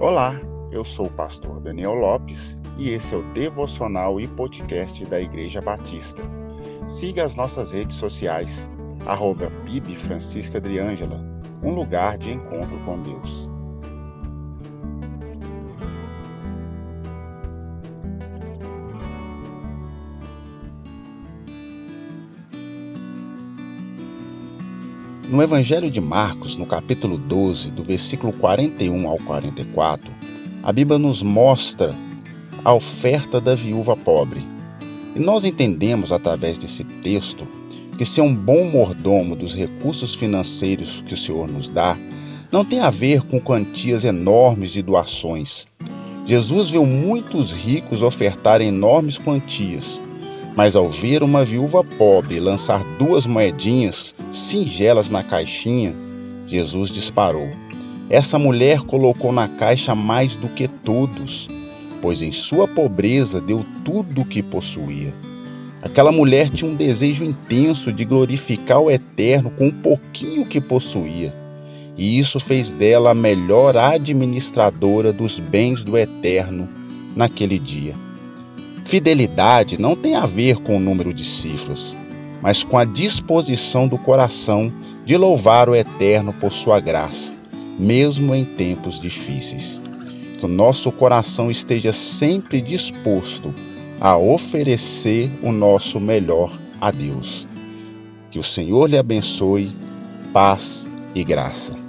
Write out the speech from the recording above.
Olá, eu sou o pastor Daniel Lopes e esse é o devocional e podcast da Igreja Batista. Siga as nossas redes sociais, arroba Bibi Francisca um lugar de encontro com Deus. No Evangelho de Marcos, no capítulo 12, do versículo 41 ao 44, a Bíblia nos mostra a oferta da viúva pobre. E nós entendemos através desse texto que ser um bom mordomo dos recursos financeiros que o Senhor nos dá não tem a ver com quantias enormes de doações. Jesus viu muitos ricos ofertar enormes quantias, mas ao ver uma viúva pobre lançar duas moedinhas singelas na caixinha, Jesus disparou. Essa mulher colocou na caixa mais do que todos, pois em sua pobreza deu tudo o que possuía. Aquela mulher tinha um desejo intenso de glorificar o Eterno com o pouquinho que possuía, e isso fez dela a melhor administradora dos bens do Eterno naquele dia. Fidelidade não tem a ver com o número de cifras, mas com a disposição do coração de louvar o Eterno por sua graça, mesmo em tempos difíceis. Que o nosso coração esteja sempre disposto a oferecer o nosso melhor a Deus. Que o Senhor lhe abençoe, paz e graça.